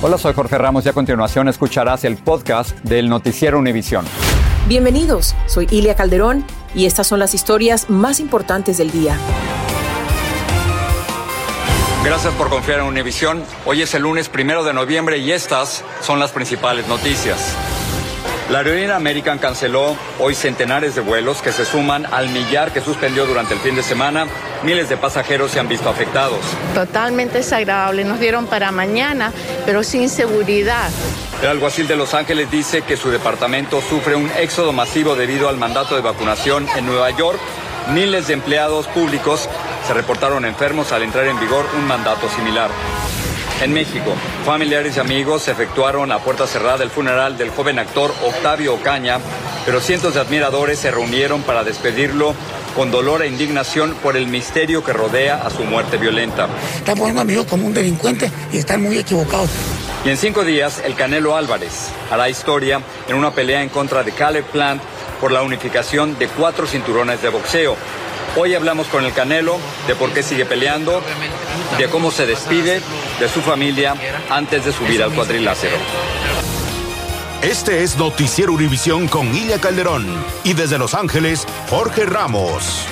Hola, soy Jorge Ramos y a continuación escucharás el podcast del Noticiero Univisión. Bienvenidos, soy Ilia Calderón y estas son las historias más importantes del día. Gracias por confiar en Univisión. Hoy es el lunes primero de noviembre y estas son las principales noticias. La aerolínea American canceló hoy centenares de vuelos que se suman al millar que suspendió durante el fin de semana. Miles de pasajeros se han visto afectados. Totalmente desagradable. Nos dieron para mañana, pero sin seguridad. El alguacil de Los Ángeles dice que su departamento sufre un éxodo masivo debido al mandato de vacunación en Nueva York. Miles de empleados públicos se reportaron enfermos al entrar en vigor un mandato similar. En México, familiares y amigos efectuaron a puerta cerrada el funeral del joven actor Octavio Ocaña, pero cientos de admiradores se reunieron para despedirlo con dolor e indignación por el misterio que rodea a su muerte violenta. Están poniendo a mi como un delincuente y están muy equivocados. Y en cinco días, el Canelo Álvarez hará historia en una pelea en contra de Caleb Plant por la unificación de cuatro cinturones de boxeo. Hoy hablamos con el Canelo de por qué sigue peleando, de cómo se despide de su familia antes de subir al cuadrilátero. Este es Noticiero Univisión con Ilia Calderón y desde Los Ángeles, Jorge Ramos.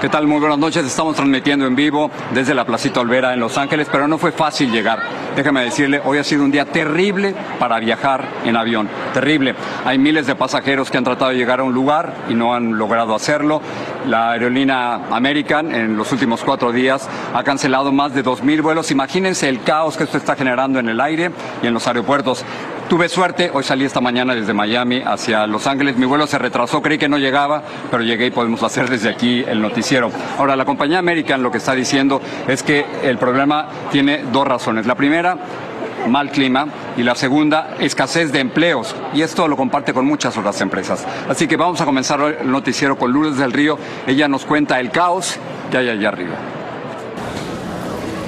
¿Qué tal? Muy buenas noches. Estamos transmitiendo en vivo desde la Placita Olvera en Los Ángeles, pero no fue fácil llegar. Déjame decirle, hoy ha sido un día terrible para viajar en avión. Terrible. Hay miles de pasajeros que han tratado de llegar a un lugar y no han logrado hacerlo. La aerolínea American en los últimos cuatro días ha cancelado más de 2.000 vuelos. Imagínense el caos que esto está generando en el aire y en los aeropuertos. Tuve suerte, hoy salí esta mañana desde Miami hacia Los Ángeles. Mi vuelo se retrasó, creí que no llegaba, pero llegué y podemos hacer desde aquí el noticiero. Ahora, la compañía American lo que está diciendo es que el problema tiene dos razones. La primera, mal clima y la segunda, escasez de empleos. Y esto lo comparte con muchas otras empresas. Así que vamos a comenzar el noticiero con Lourdes del Río. Ella nos cuenta el caos que hay allá arriba.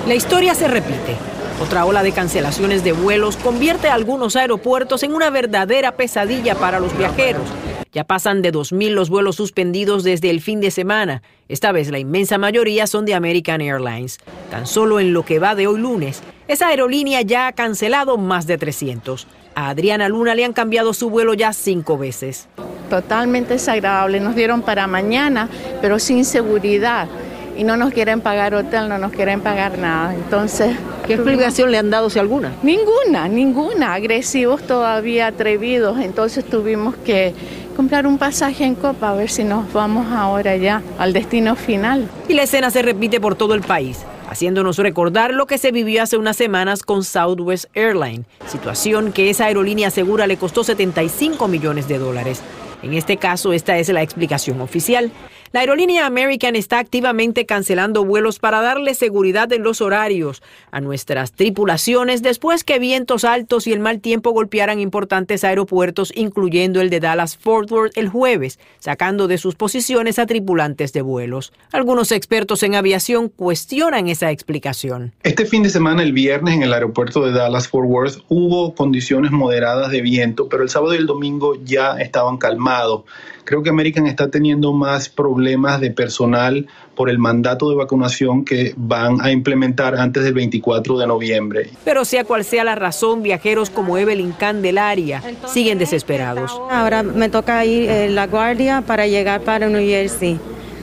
La historia se repite. Otra ola de cancelaciones de vuelos convierte a algunos aeropuertos en una verdadera pesadilla para los viajeros. Ya pasan de 2.000 los vuelos suspendidos desde el fin de semana. Esta vez la inmensa mayoría son de American Airlines. Tan solo en lo que va de hoy lunes, esa aerolínea ya ha cancelado más de 300. A Adriana Luna le han cambiado su vuelo ya cinco veces. Totalmente desagradable. Nos dieron para mañana, pero sin seguridad y no nos quieren pagar hotel, no nos quieren pagar nada. Entonces, ¿qué explicación le han dado si alguna? Ninguna, ninguna. Agresivos todavía atrevidos. Entonces tuvimos que comprar un pasaje en Copa a ver si nos vamos ahora ya al destino final. Y la escena se repite por todo el país haciéndonos recordar lo que se vivió hace unas semanas con Southwest Airlines, situación que esa aerolínea segura le costó 75 millones de dólares. En este caso, esta es la explicación oficial. La aerolínea American está activamente cancelando vuelos para darle seguridad en los horarios a nuestras tripulaciones después que vientos altos y el mal tiempo golpearan importantes aeropuertos, incluyendo el de Dallas Fort Worth el jueves, sacando de sus posiciones a tripulantes de vuelos. Algunos expertos en aviación cuestionan esa explicación. Este fin de semana, el viernes, en el aeropuerto de Dallas Fort Worth hubo condiciones moderadas de viento, pero el sábado y el domingo ya estaban calmados. Creo que American está teniendo más problemas de personal por el mandato de vacunación que van a implementar antes del 24 de noviembre. Pero sea cual sea la razón, viajeros como Evelyn Candelaria siguen desesperados. Ahora me toca ir en la guardia para llegar para New Jersey.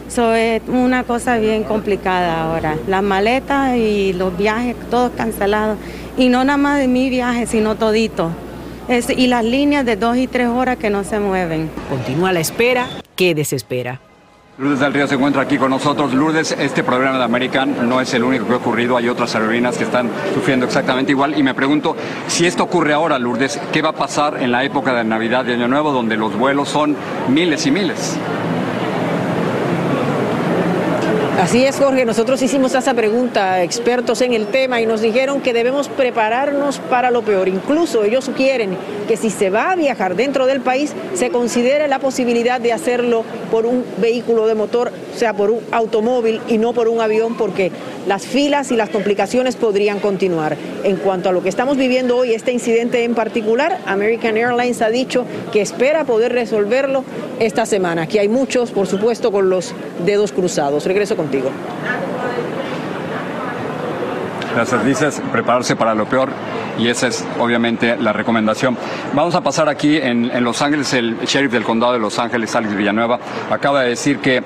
Eso es una cosa bien complicada ahora. Las maletas y los viajes, todos cancelados. Y no nada más de mi viaje, sino todito y las líneas de dos y tres horas que no se mueven. Continúa la espera, que desespera. Lourdes del Río se encuentra aquí con nosotros. Lourdes, este problema de American no es el único que ha ocurrido, hay otras aerolíneas que están sufriendo exactamente igual. Y me pregunto, si esto ocurre ahora, Lourdes, ¿qué va a pasar en la época de Navidad y Año Nuevo, donde los vuelos son miles y miles? Así es, Jorge. Nosotros hicimos esa pregunta expertos en el tema y nos dijeron que debemos prepararnos para lo peor. Incluso ellos sugieren que si se va a viajar dentro del país, se considere la posibilidad de hacerlo por un vehículo de motor, o sea, por un automóvil y no por un avión, porque las filas y las complicaciones podrían continuar. En cuanto a lo que estamos viviendo hoy, este incidente en particular, American Airlines ha dicho que espera poder resolverlo esta semana. Aquí hay muchos, por supuesto, con los dedos cruzados. Regreso contigo. Gracias. Dices prepararse para lo peor y esa es obviamente la recomendación. Vamos a pasar aquí en, en Los Ángeles, el sheriff del condado de Los Ángeles, Alex Villanueva, acaba de decir que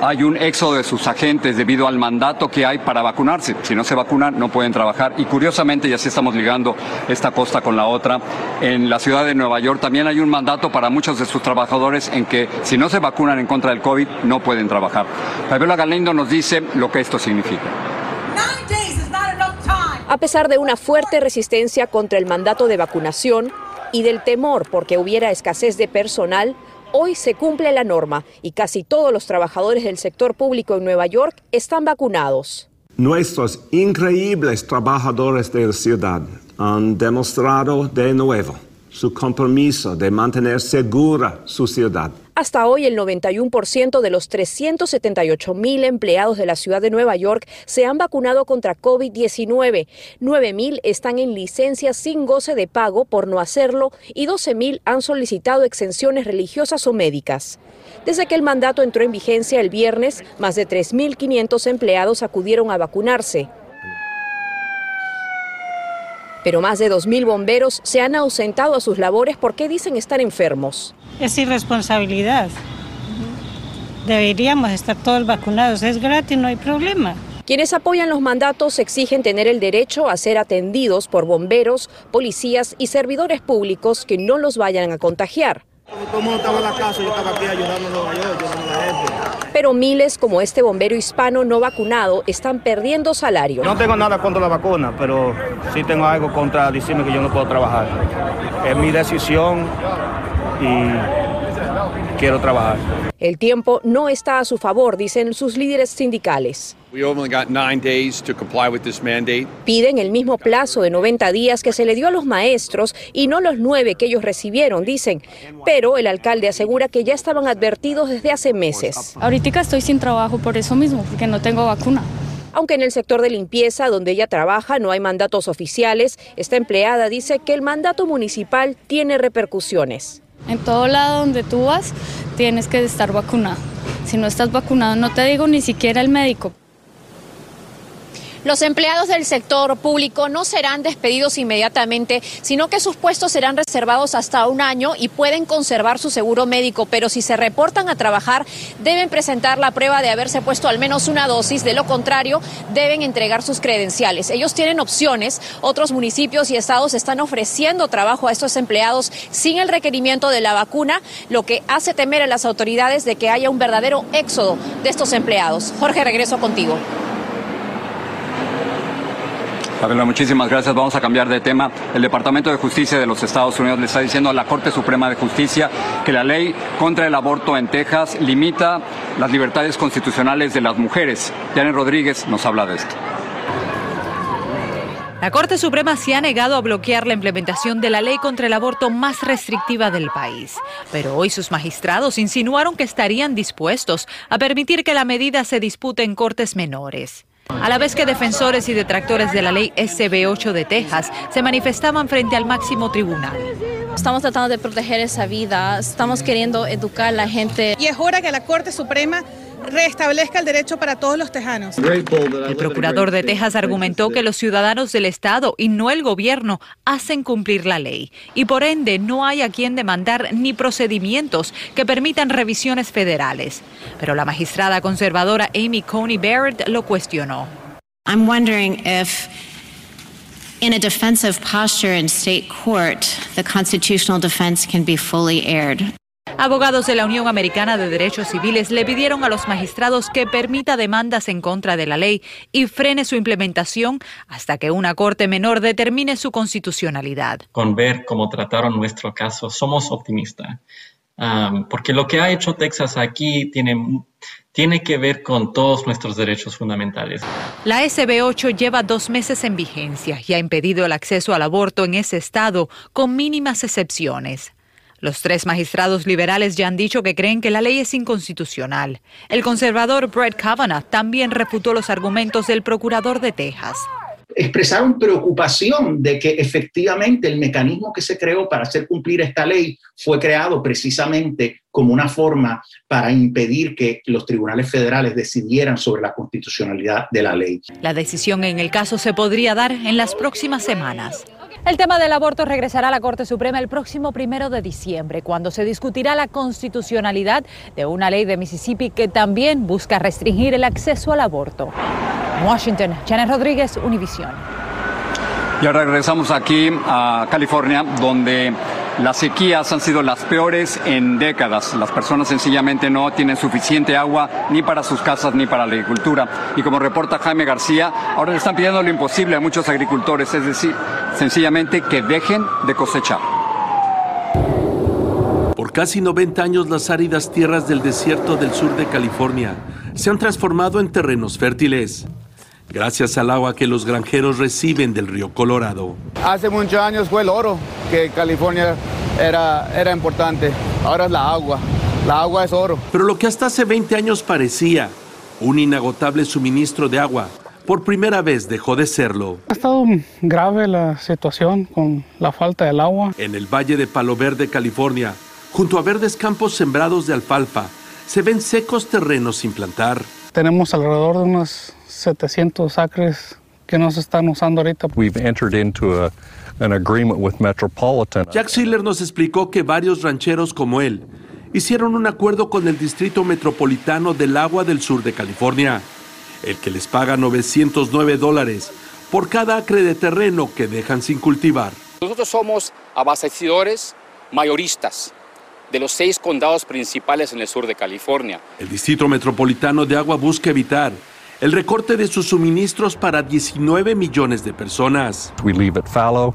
hay un éxodo de sus agentes debido al mandato que hay para vacunarse. Si no se vacunan, no pueden trabajar. Y curiosamente, y así estamos ligando esta costa con la otra, en la ciudad de Nueva York también hay un mandato para muchos de sus trabajadores en que si no se vacunan en contra del COVID, no pueden trabajar. Fabiola Galindo nos dice lo que esto significa. A pesar de una fuerte resistencia contra el mandato de vacunación y del temor porque hubiera escasez de personal, Hoy se cumple la norma y casi todos los trabajadores del sector público en Nueva York están vacunados. Nuestros increíbles trabajadores de la ciudad han demostrado de nuevo su compromiso de mantener segura su ciudad. Hasta hoy, el 91% de los 378 mil empleados de la ciudad de Nueva York se han vacunado contra COVID-19. 9 mil están en licencia sin goce de pago por no hacerlo y 12 mil han solicitado exenciones religiosas o médicas. Desde que el mandato entró en vigencia el viernes, más de 3.500 empleados acudieron a vacunarse pero más de 2.000 bomberos se han ausentado a sus labores porque dicen estar enfermos. Es irresponsabilidad. Deberíamos estar todos vacunados, es gratis, no hay problema. Quienes apoyan los mandatos exigen tener el derecho a ser atendidos por bomberos, policías y servidores públicos que no los vayan a contagiar. Pero miles como este bombero hispano no vacunado están perdiendo salario. No tengo nada contra la vacuna, pero sí tengo algo contra decirme que yo no puedo trabajar. Es mi decisión y quiero trabajar. El tiempo no está a su favor, dicen sus líderes sindicales. Piden el mismo plazo de 90 días que se le dio a los maestros y no los nueve que ellos recibieron, dicen. Pero el alcalde asegura que ya estaban advertidos desde hace meses. Ahorita estoy sin trabajo por eso mismo, porque no tengo vacuna. Aunque en el sector de limpieza, donde ella trabaja, no hay mandatos oficiales, esta empleada dice que el mandato municipal tiene repercusiones. En todo lado donde tú vas, tienes que estar vacunado. Si no estás vacunado, no te digo ni siquiera el médico, los empleados del sector público no serán despedidos inmediatamente, sino que sus puestos serán reservados hasta un año y pueden conservar su seguro médico, pero si se reportan a trabajar deben presentar la prueba de haberse puesto al menos una dosis, de lo contrario deben entregar sus credenciales. Ellos tienen opciones, otros municipios y estados están ofreciendo trabajo a estos empleados sin el requerimiento de la vacuna, lo que hace temer a las autoridades de que haya un verdadero éxodo de estos empleados. Jorge, regreso contigo. Fabiola, muchísimas gracias. Vamos a cambiar de tema. El Departamento de Justicia de los Estados Unidos le está diciendo a la Corte Suprema de Justicia que la ley contra el aborto en Texas limita las libertades constitucionales de las mujeres. Janet Rodríguez nos habla de esto. La Corte Suprema se ha negado a bloquear la implementación de la ley contra el aborto más restrictiva del país. Pero hoy sus magistrados insinuaron que estarían dispuestos a permitir que la medida se dispute en cortes menores. A la vez que defensores y detractores de la ley SB8 de Texas se manifestaban frente al máximo tribunal. Estamos tratando de proteger esa vida, estamos queriendo educar a la gente. Y es hora que la Corte Suprema restablezca el derecho para todos los tejanos. El procurador de Texas argumentó que los ciudadanos del estado y no el gobierno hacen cumplir la ley y por ende no hay a quien demandar ni procedimientos que permitan revisiones federales. Pero la magistrada conservadora Amy Coney Barrett lo cuestionó. I'm wondering if in a defensive posture in state court, the constitutional defense can be fully aired. Abogados de la Unión Americana de Derechos Civiles le pidieron a los magistrados que permita demandas en contra de la ley y frene su implementación hasta que una corte menor determine su constitucionalidad. Con ver cómo trataron nuestro caso, somos optimistas, um, porque lo que ha hecho Texas aquí tiene tiene que ver con todos nuestros derechos fundamentales. La SB8 lleva dos meses en vigencia y ha impedido el acceso al aborto en ese estado con mínimas excepciones. Los tres magistrados liberales ya han dicho que creen que la ley es inconstitucional. El conservador Brett Kavanaugh también refutó los argumentos del procurador de Texas. expresaron preocupación de que efectivamente el mecanismo que se creó para hacer cumplir esta ley fue creado precisamente como una forma para impedir que los tribunales federales decidieran sobre la constitucionalidad de la ley. La decisión en el caso se podría dar en las próximas semanas. El tema del aborto regresará a la Corte Suprema el próximo primero de diciembre, cuando se discutirá la constitucionalidad de una ley de Mississippi que también busca restringir el acceso al aborto. Washington, Janet Rodríguez, Univisión. Y ahora regresamos aquí a California, donde las sequías han sido las peores en décadas. Las personas sencillamente no tienen suficiente agua ni para sus casas ni para la agricultura. Y como reporta Jaime García, ahora le están pidiendo lo imposible a muchos agricultores, es decir, sencillamente que dejen de cosechar. Por casi 90 años las áridas tierras del desierto del sur de California se han transformado en terrenos fértiles gracias al agua que los granjeros reciben del río Colorado. Hace muchos años fue el oro que California era, era importante, ahora es la agua. La agua es oro. Pero lo que hasta hace 20 años parecía un inagotable suministro de agua, por primera vez dejó de serlo. Ha estado grave la situación con la falta del agua. En el Valle de Palo Verde, California, junto a verdes campos sembrados de alfalfa, se ven secos terrenos sin plantar. Tenemos alrededor de unos 700 acres que no se están usando ahorita. We've entered into a, an agreement with Metropolitan. Jack Siller nos explicó que varios rancheros como él hicieron un acuerdo con el Distrito Metropolitano del Agua del Sur de California, el que les paga 909 dólares por cada acre de terreno que dejan sin cultivar. Nosotros somos abastecedores mayoristas de los seis condados principales en el sur de California. El Distrito Metropolitano de Agua busca evitar el recorte de sus suministros para 19 millones de personas. We leave it fallow,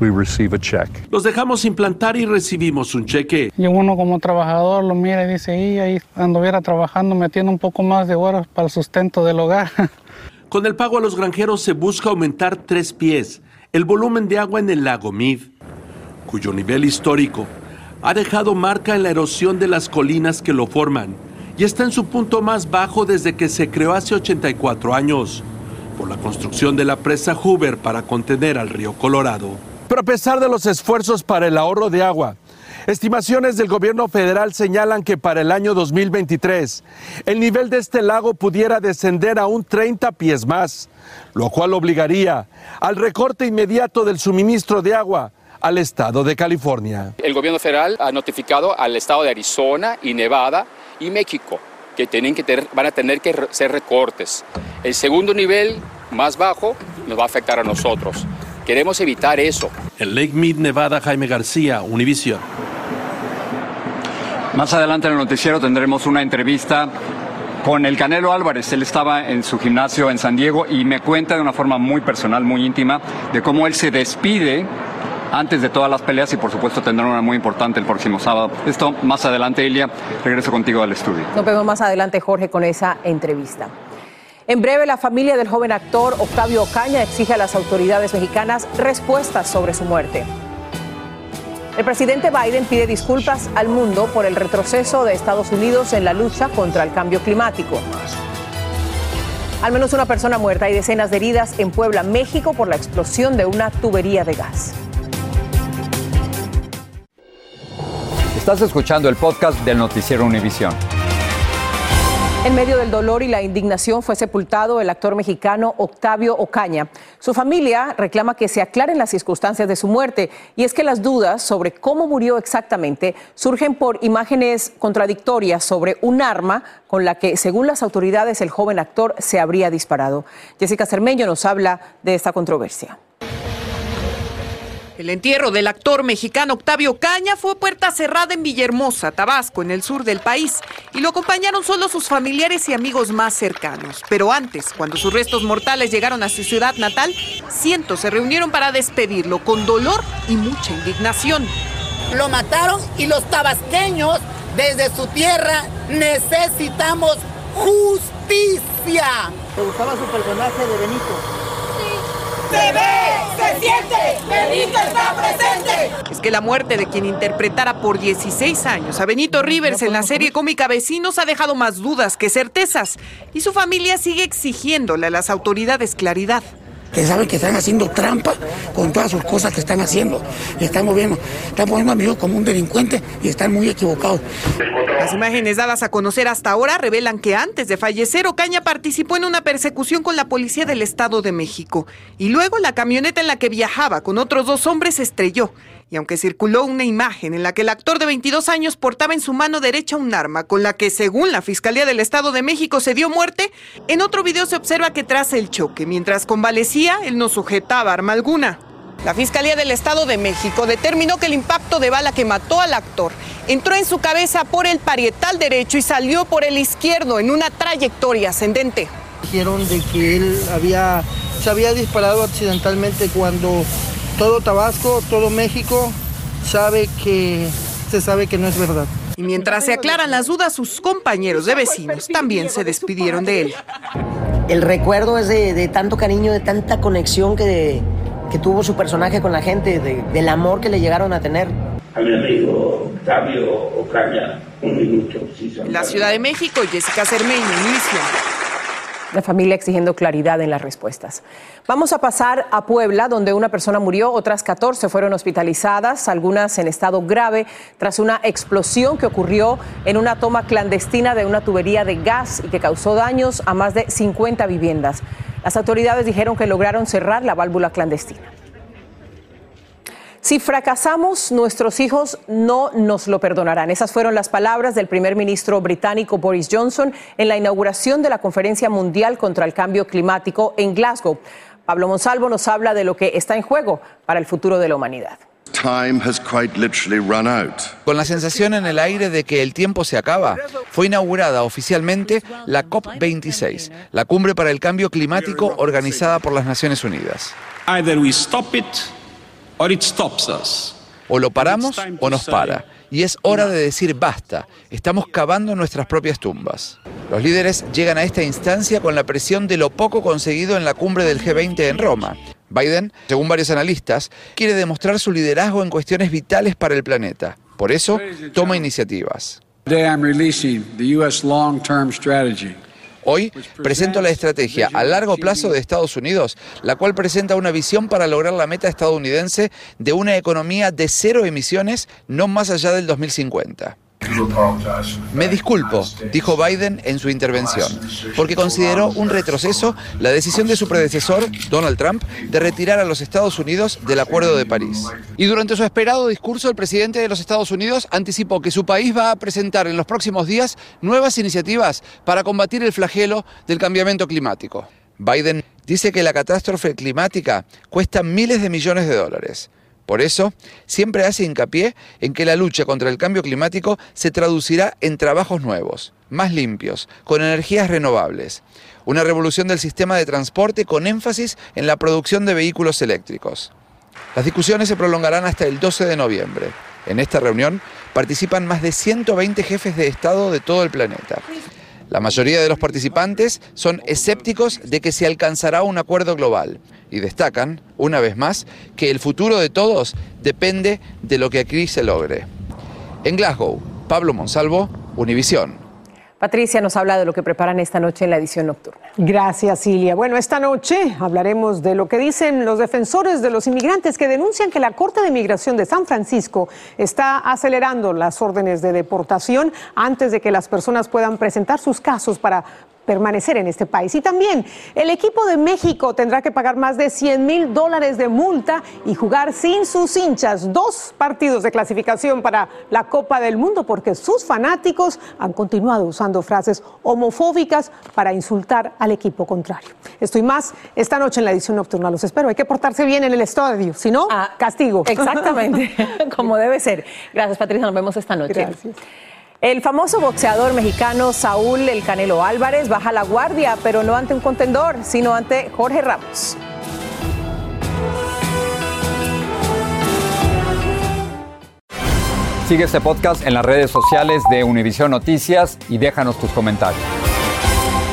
we receive a check. Los dejamos implantar y recibimos un cheque. Y uno como trabajador lo mira y dice, y ahí anduviera trabajando metiendo un poco más de horas para el sustento del hogar. Con el pago a los granjeros se busca aumentar tres pies el volumen de agua en el lago Mead, cuyo nivel histórico ha dejado marca en la erosión de las colinas que lo forman y está en su punto más bajo desde que se creó hace 84 años por la construcción de la presa Hoover para contener al río Colorado. Pero a pesar de los esfuerzos para el ahorro de agua, estimaciones del gobierno federal señalan que para el año 2023 el nivel de este lago pudiera descender a un 30 pies más, lo cual obligaría al recorte inmediato del suministro de agua al estado de California. El gobierno federal ha notificado al estado de Arizona y Nevada y México que, tienen que van a tener que hacer recortes. El segundo nivel más bajo nos va a afectar a nosotros. Queremos evitar eso. En Lake Mead, Nevada, Jaime García, Univision. Más adelante en el noticiero tendremos una entrevista con el Canelo Álvarez. Él estaba en su gimnasio en San Diego y me cuenta de una forma muy personal, muy íntima, de cómo él se despide antes de todas las peleas y por supuesto tendrá una muy importante el próximo sábado. Esto más adelante, Ilia, regreso contigo al estudio. Nos vemos más adelante, Jorge, con esa entrevista. En breve, la familia del joven actor Octavio Ocaña exige a las autoridades mexicanas respuestas sobre su muerte. El presidente Biden pide disculpas al mundo por el retroceso de Estados Unidos en la lucha contra el cambio climático. Al menos una persona muerta y decenas de heridas en Puebla, México, por la explosión de una tubería de gas. Estás escuchando el podcast del noticiero Univisión. En medio del dolor y la indignación fue sepultado el actor mexicano Octavio Ocaña. Su familia reclama que se aclaren las circunstancias de su muerte y es que las dudas sobre cómo murió exactamente surgen por imágenes contradictorias sobre un arma con la que, según las autoridades, el joven actor se habría disparado. Jessica Cermeño nos habla de esta controversia. El entierro del actor mexicano Octavio Caña fue puerta cerrada en Villahermosa, Tabasco, en el sur del país, y lo acompañaron solo sus familiares y amigos más cercanos. Pero antes, cuando sus restos mortales llegaron a su ciudad natal, cientos se reunieron para despedirlo con dolor y mucha indignación. Lo mataron y los tabasqueños, desde su tierra, necesitamos justicia. ¿Te gustaba su personaje de Benito? Se ve, se siente, Benito está presente. Es que la muerte de quien interpretara por 16 años a Benito Rivers en la serie cómica Vecinos ha dejado más dudas que certezas y su familia sigue exigiéndole a las autoridades claridad. Que saben que están haciendo trampa con todas sus cosas que están haciendo. Estamos viendo, están poniendo a mi como un delincuente y están muy equivocados. Las imágenes dadas a conocer hasta ahora revelan que antes de fallecer, Ocaña participó en una persecución con la policía del Estado de México. Y luego la camioneta en la que viajaba con otros dos hombres estrelló. Y aunque circuló una imagen en la que el actor de 22 años portaba en su mano derecha un arma con la que, según la Fiscalía del Estado de México, se dio muerte, en otro video se observa que tras el choque, mientras convalecía, él no sujetaba arma alguna. La Fiscalía del Estado de México determinó que el impacto de bala que mató al actor entró en su cabeza por el parietal derecho y salió por el izquierdo en una trayectoria ascendente. Dijeron de que él había, se había disparado accidentalmente cuando todo Tabasco, todo México sabe que se sabe que no es verdad. Y mientras se aclaran las dudas, sus compañeros de vecinos también se despidieron de él. El recuerdo es de, de tanto cariño, de tanta conexión que, que tuvo su personaje con la gente, de- del amor que le llegaron a tener. a mi amigo Octavio Ocaña un minuto. si la Ciudad de México, Jessica Cermeño, Univisión. La familia exigiendo claridad en las respuestas. Vamos a pasar a Puebla, donde una persona murió, otras 14 fueron hospitalizadas, algunas en estado grave, tras una explosión que ocurrió en una toma clandestina de una tubería de gas y que causó daños a más de 50 viviendas. Las autoridades dijeron que lograron cerrar la válvula clandestina. Si fracasamos, nuestros hijos no nos lo perdonarán. Esas fueron las palabras del primer ministro británico Boris Johnson en la inauguración de la Conferencia Mundial contra el Cambio Climático en Glasgow. Pablo Monsalvo nos habla de lo que está en juego para el futuro de la humanidad. Time has quite literally run out. Con la sensación en el aire de que el tiempo se acaba, fue inaugurada oficialmente la COP26, la cumbre para el cambio climático organizada por las Naciones Unidas. Either we stop it or it stops us. O lo paramos o nos para. Y es hora de decir basta. Estamos cavando nuestras propias tumbas. Los líderes llegan a esta instancia con la presión de lo poco conseguido en la cumbre del G20 en Roma. Biden, según varios analistas, quiere demostrar su liderazgo en cuestiones vitales para el planeta. Por eso, toma iniciativas. Today I'm releasing the U.S. long-term strategy. Hoy presento la estrategia a largo plazo de Estados Unidos, la cual presenta una visión para lograr la meta estadounidense de una economía de cero emisiones no más allá del 2050. Me disculpo, dijo Biden en su intervención, porque consideró un retroceso la decisión de su predecesor, Donald Trump, de retirar a los Estados Unidos del Acuerdo de París. Y durante su esperado discurso, el presidente de los Estados Unidos anticipó que su país va a presentar en los próximos días nuevas iniciativas para combatir el flagelo del cambiamiento climático. Biden dice que la catástrofe climática cuesta miles de millones de dólares. Por eso, siempre hace hincapié en que la lucha contra el cambio climático se traducirá en trabajos nuevos, más limpios, con energías renovables. Una revolución del sistema de transporte con énfasis en la producción de vehículos eléctricos. Las discusiones se prolongarán hasta el 12 de noviembre. En esta reunión participan más de 120 jefes de Estado de todo el planeta. La mayoría de los participantes son escépticos de que se alcanzará un acuerdo global y destacan, una vez más, que el futuro de todos depende de lo que aquí se logre. En Glasgow, Pablo Monsalvo, Univisión. Patricia nos habla de lo que preparan esta noche en la edición nocturna. Gracias, Cilia. Bueno, esta noche hablaremos de lo que dicen los defensores de los inmigrantes que denuncian que la Corte de Migración de San Francisco está acelerando las órdenes de deportación antes de que las personas puedan presentar sus casos para permanecer en este país. Y también el equipo de México tendrá que pagar más de 100 mil dólares de multa y jugar sin sus hinchas dos partidos de clasificación para la Copa del Mundo porque sus fanáticos han continuado usando frases homofóbicas para insultar al equipo contrario. Estoy más esta noche en la edición nocturna. Los espero. Hay que portarse bien en el estadio, si no, castigo. Exactamente, como debe ser. Gracias, Patricia. Nos vemos esta noche. Gracias. El famoso boxeador mexicano Saúl El Canelo Álvarez baja la guardia, pero no ante un contendor, sino ante Jorge Ramos. Sigue este podcast en las redes sociales de Univision Noticias y déjanos tus comentarios.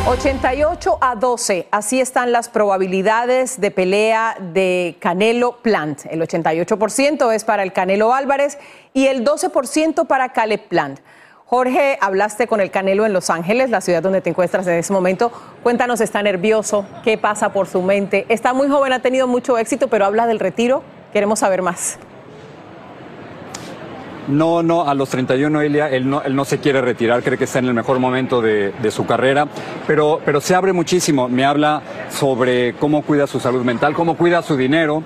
88 a 12, así están las probabilidades de pelea de Canelo Plant. El 88% es para el Canelo Álvarez y el 12% para Caleb Plant. Jorge, hablaste con el Canelo en Los Ángeles, la ciudad donde te encuentras en ese momento. Cuéntanos, ¿está nervioso? ¿Qué pasa por su mente? Está muy joven, ha tenido mucho éxito, pero habla del retiro. Queremos saber más. No, no, a los 31, Elia, él no, él no se quiere retirar, cree que está en el mejor momento de, su carrera, pero, pero se abre muchísimo. Me habla sobre cómo cuida su salud mental, cómo cuida su dinero,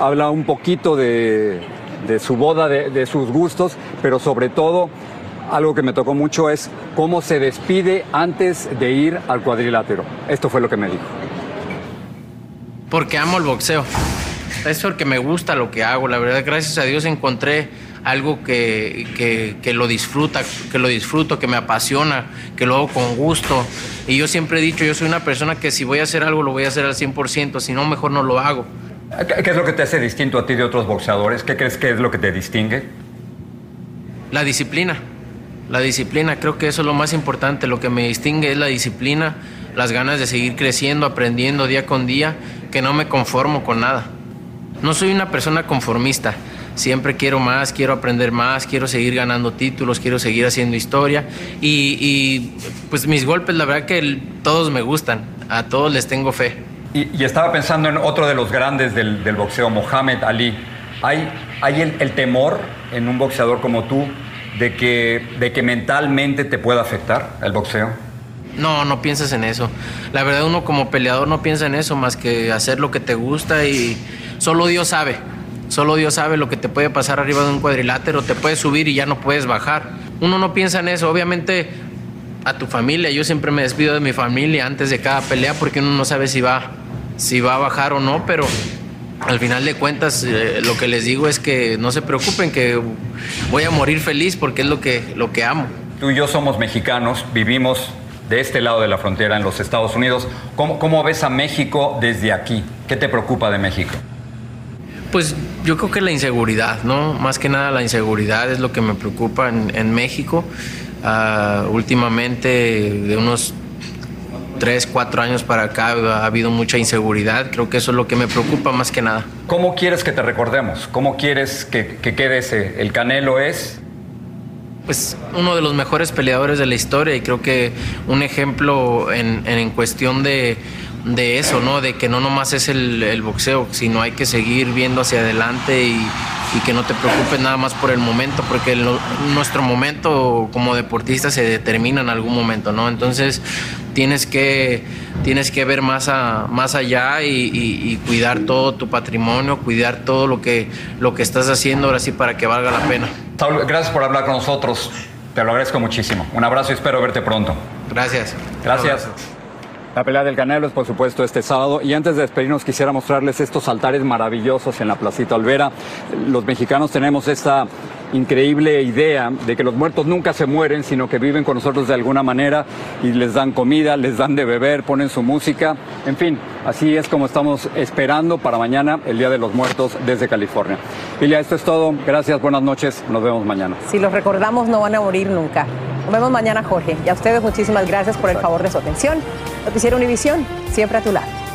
habla un poquito de, su boda, de sus gustos, pero sobre todo algo que me tocó mucho es cómo se despide antes de ir al cuadrilátero. Esto fue lo que me dijo. Porque amo el boxeo. Es porque me gusta lo que hago. La verdad, gracias a Dios encontré algo que, que, que, lo disfruta, que lo disfruto, que me apasiona, que lo hago con gusto. Y yo siempre he dicho, yo soy una persona que si voy a hacer algo, lo voy a hacer al 100%, si no, mejor no lo hago. ¿Qué es lo que te hace distinto a ti de otros boxeadores? ¿Qué crees que es lo que te distingue? La disciplina. La disciplina, creo que eso es lo más importante. Lo que me distingue es la disciplina, las ganas de seguir creciendo, aprendiendo día con día, que no me conformo con nada. No soy una persona conformista. Siempre quiero más, quiero aprender más, quiero seguir ganando títulos, quiero seguir haciendo historia. Y, y pues mis golpes, la verdad que todos me gustan, a todos les tengo fe. Y, y estaba pensando en otro de los grandes del, del boxeo, Mohamed Ali. ¿Hay, hay el, el, temor en un boxeador como tú de que, de que mentalmente te pueda afectar el boxeo? No, no piensas en eso. La verdad uno como peleador no piensa en eso más que hacer lo que te gusta y solo Dios sabe. Solo Dios sabe lo que te puede pasar arriba de un cuadrilátero, te puedes subir y ya no puedes bajar. Uno no piensa en eso, obviamente a tu familia, yo siempre me despido de mi familia antes de cada pelea porque uno no sabe si va, si va a bajar o no, pero al final de cuentas eh, lo que les digo es que no se preocupen, que voy a morir feliz porque es lo que, lo que amo. Tú y yo somos mexicanos, vivimos de este lado de la frontera en los Estados Unidos. ¿Cómo, cómo ves a México desde aquí? ¿Qué te preocupa de México? Pues yo creo que la inseguridad, ¿no? Más que nada la inseguridad es lo que me preocupa en, en México. Uh, últimamente, de unos tres, cuatro años para acá, ha habido mucha inseguridad. Creo que eso es lo que me preocupa más que nada. ¿Cómo quieres que te recordemos? ¿Cómo quieres que, que quede ese? ¿El Canelo es? Pues uno de los mejores peleadores de la historia y creo que un ejemplo en, en cuestión de, de eso, ¿no? De que no nomás es el, el, boxeo, sino hay que seguir viendo hacia adelante y, y, que no te preocupes nada más por el momento, porque el, nuestro momento como deportista se determina en algún momento, ¿no? Entonces tienes que, tienes que ver más, a, más allá y, y, y, cuidar todo tu patrimonio, cuidar todo lo que, lo que estás haciendo ahora sí para que valga la pena. Saúl, gracias por hablar con nosotros. Te lo agradezco muchísimo. Un abrazo y espero verte pronto. Gracias. Gracias. La pelea del Canelo es, por supuesto, este sábado. Y antes de despedirnos, quisiera mostrarles estos altares maravillosos en la Placita Olvera. Los mexicanos tenemos esta increíble idea de que los muertos nunca se mueren, sino que viven con nosotros de alguna manera y les dan comida, les dan de beber, ponen su música. En fin, así es como estamos esperando para mañana, el Día de los Muertos desde California. Ilia, esto es todo. Gracias, buenas noches. Nos vemos mañana. Si los recordamos, no van a morir nunca. Nos vemos mañana, Jorge. Y a ustedes muchísimas gracias por el favor de su atención. Noticiero Univisión, siempre a tu lado.